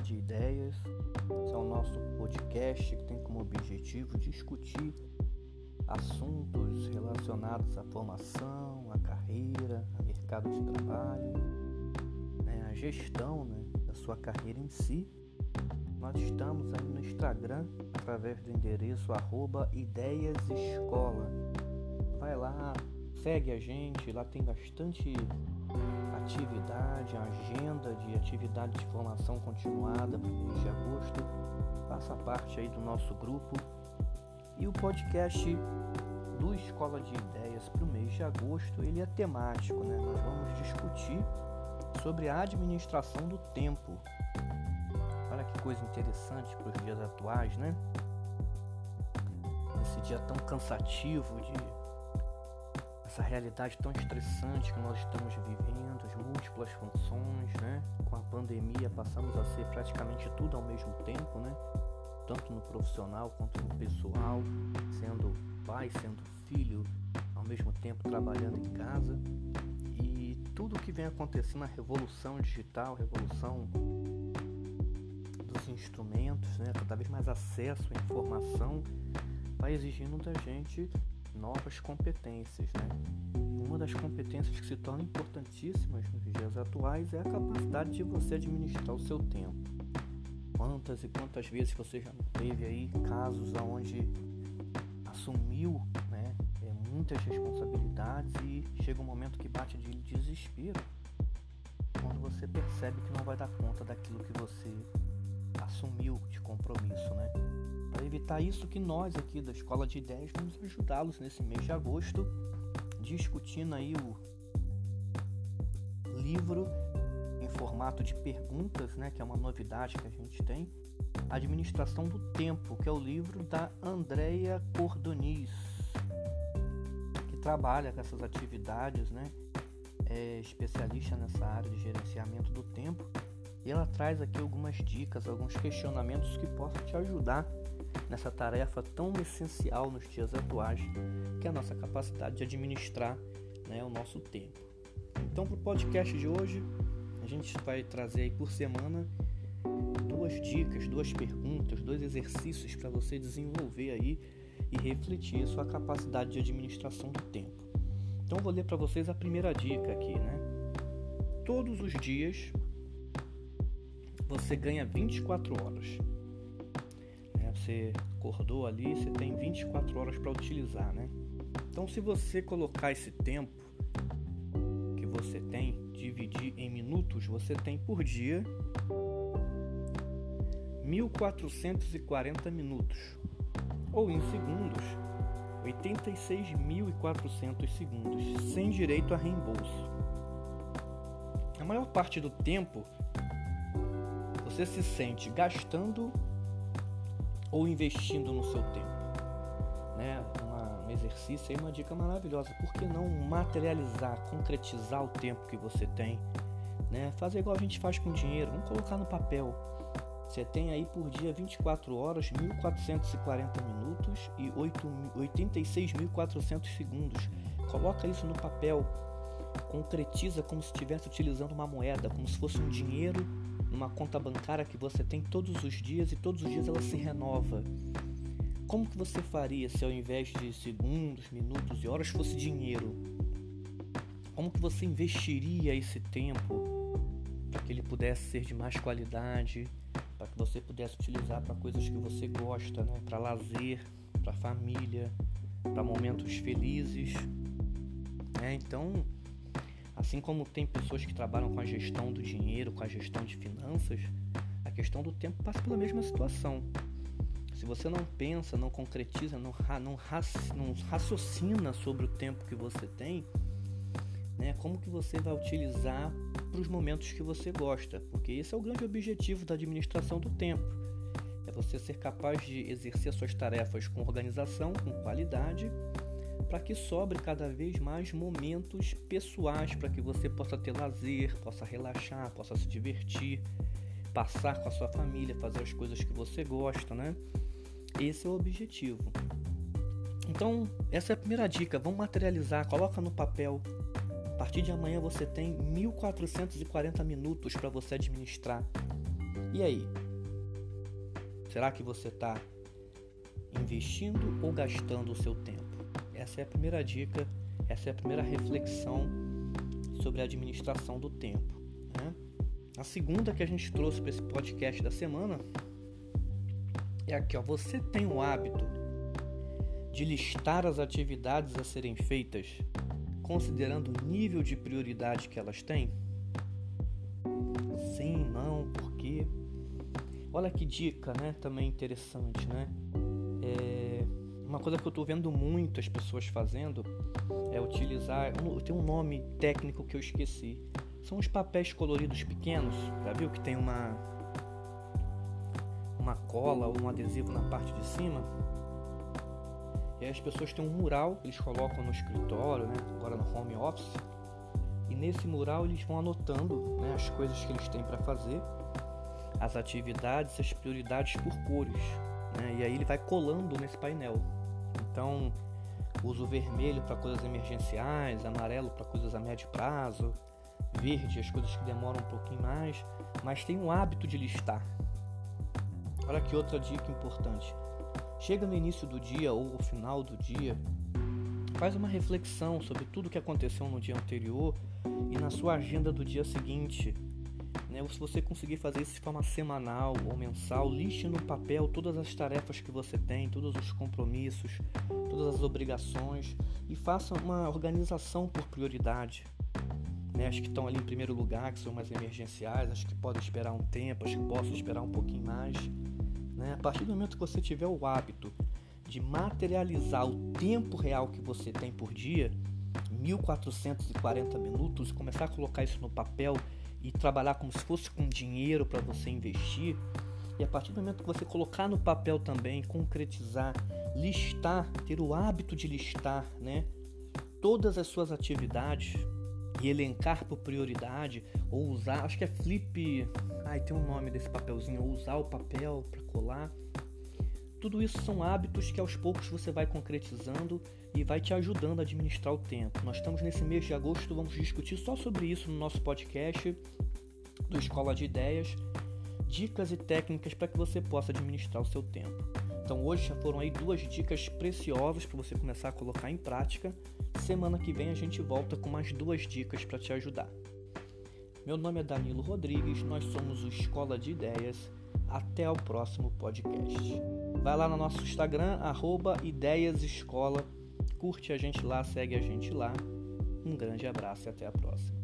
De Ideias. Esse é o nosso podcast que tem como objetivo discutir assuntos relacionados à formação, à carreira, ao mercado de trabalho, né, a gestão né, da sua carreira em si. Nós estamos aí no Instagram através do endereço ideiasescola. Vai lá, segue a gente, lá tem bastante atividade, agenda de atividade de formação continuada para o mês de agosto. Faça parte aí do nosso grupo. E o podcast do Escola de Ideias para o mês de agosto, ele é temático, né? Nós vamos discutir sobre a administração do tempo. Olha que coisa interessante para os dias atuais, né? Esse dia tão cansativo de essa realidade tão estressante que nós estamos vivendo, as múltiplas funções, né? Com a pandemia passamos a ser praticamente tudo ao mesmo tempo, né? Tanto no profissional quanto no pessoal, sendo pai, sendo filho, ao mesmo tempo trabalhando em casa. E tudo que vem acontecendo, a revolução digital, a revolução dos instrumentos, né? Cada vez mais acesso à informação, vai exigindo da gente novas competências. Né? Uma das competências que se tornam importantíssimas nos dias atuais é a capacidade de você administrar o seu tempo. Quantas e quantas vezes você já teve aí casos onde assumiu né, é, muitas responsabilidades e chega um momento que bate de desespero quando você percebe que não vai dar conta daquilo que você assumiu de compromisso, né? Para evitar isso que nós aqui da Escola de Ideias vamos ajudá-los nesse mês de agosto, discutindo aí o livro em formato de perguntas, né, que é uma novidade que a gente tem, Administração do Tempo, que é o livro da Andrea Cordoniz, que trabalha com essas atividades, né, é especialista nessa área de gerenciamento do tempo e ela traz aqui algumas dicas, alguns questionamentos que possam te ajudar nessa tarefa tão essencial nos dias atuais, que é a nossa capacidade de administrar né, o nosso tempo. Então, para o podcast de hoje, a gente vai trazer aí por semana duas dicas, duas perguntas, dois exercícios para você desenvolver aí e refletir sua capacidade de administração do tempo. Então, vou ler para vocês a primeira dica aqui, né? Todos os dias você ganha 24 horas. É, você acordou ali, você tem 24 horas para utilizar, né? Então, se você colocar esse tempo que você tem, dividir em minutos, você tem por dia 1440 minutos, ou em segundos, 86.400 segundos, sem direito a reembolso. A maior parte do tempo você se sente gastando ou investindo no seu tempo? Né? Uma, um exercício aí, uma dica maravilhosa. Por que não materializar, concretizar o tempo que você tem? Né? Fazer igual a gente faz com dinheiro, vamos colocar no papel. Você tem aí por dia 24 horas, 1440 minutos e 86.400 segundos. Coloca isso no papel. Concretiza como se estivesse utilizando uma moeda, como se fosse um dinheiro numa conta bancária que você tem todos os dias e todos os dias ela se renova. Como que você faria se ao invés de segundos, minutos e horas fosse dinheiro? Como que você investiria esse tempo para que ele pudesse ser de mais qualidade, para que você pudesse utilizar para coisas que você gosta, né? para lazer, para família, para momentos felizes? É, então, Assim como tem pessoas que trabalham com a gestão do dinheiro, com a gestão de finanças, a questão do tempo passa pela mesma situação. Se você não pensa, não concretiza, não, não, não raciocina sobre o tempo que você tem, né, como que você vai utilizar para os momentos que você gosta? Porque esse é o grande objetivo da administração do tempo. É você ser capaz de exercer suas tarefas com organização, com qualidade para que sobre cada vez mais momentos pessoais para que você possa ter lazer, possa relaxar, possa se divertir, passar com a sua família, fazer as coisas que você gosta, né? Esse é o objetivo. Então, essa é a primeira dica. Vamos materializar, coloca no papel. A partir de amanhã você tem 1440 minutos para você administrar. E aí? Será que você está investindo ou gastando o seu tempo? Essa é a primeira dica, essa é a primeira reflexão sobre a administração do tempo. Né? A segunda que a gente trouxe para esse podcast da semana é aqui, ó. Você tem o hábito de listar as atividades a serem feitas, considerando o nível de prioridade que elas têm? Sim, não, por quê? Olha que dica, né? Também interessante, né? É... Uma coisa que eu estou vendo muito as pessoas fazendo é utilizar. Tem um nome técnico que eu esqueci. São os papéis coloridos pequenos. Já viu que tem uma uma cola ou um adesivo na parte de cima? E aí as pessoas têm um mural, eles colocam no escritório, né? agora no home office. E nesse mural eles vão anotando né, as coisas que eles têm para fazer, as atividades, as prioridades por cores. Né? E aí ele vai colando nesse painel. Então, uso vermelho para coisas emergenciais, amarelo para coisas a médio prazo, verde as coisas que demoram um pouquinho mais, mas tem um hábito de listar. Olha que outra dica importante. Chega no início do dia ou no final do dia, faz uma reflexão sobre tudo que aconteceu no dia anterior e na sua agenda do dia seguinte. Né? Se você conseguir fazer isso de forma semanal ou mensal, liste no papel todas as tarefas que você tem, todos os compromissos, todas as obrigações e faça uma organização por prioridade. Né? As que estão ali em primeiro lugar, que são mais emergenciais, as que podem esperar um tempo, as que possam esperar um pouquinho mais. Né? A partir do momento que você tiver o hábito de materializar o tempo real que você tem por dia, 1440 minutos, começar a colocar isso no papel e trabalhar como se fosse com dinheiro para você investir, e a partir do momento que você colocar no papel também, concretizar, listar, ter o hábito de listar, né, todas as suas atividades e elencar por prioridade ou usar, acho que é flip, ai tem um nome desse papelzinho, ou usar o papel para colar. Tudo isso são hábitos que aos poucos você vai concretizando e vai te ajudando a administrar o tempo. Nós estamos nesse mês de agosto, vamos discutir só sobre isso no nosso podcast do Escola de Ideias, dicas e técnicas para que você possa administrar o seu tempo. Então hoje já foram aí duas dicas preciosas para você começar a colocar em prática. Semana que vem a gente volta com mais duas dicas para te ajudar. Meu nome é Danilo Rodrigues, nós somos o Escola de Ideias. Até o próximo podcast. Vai lá no nosso Instagram, arroba Ideias Escola. Curte a gente lá, segue a gente lá. Um grande abraço e até a próxima.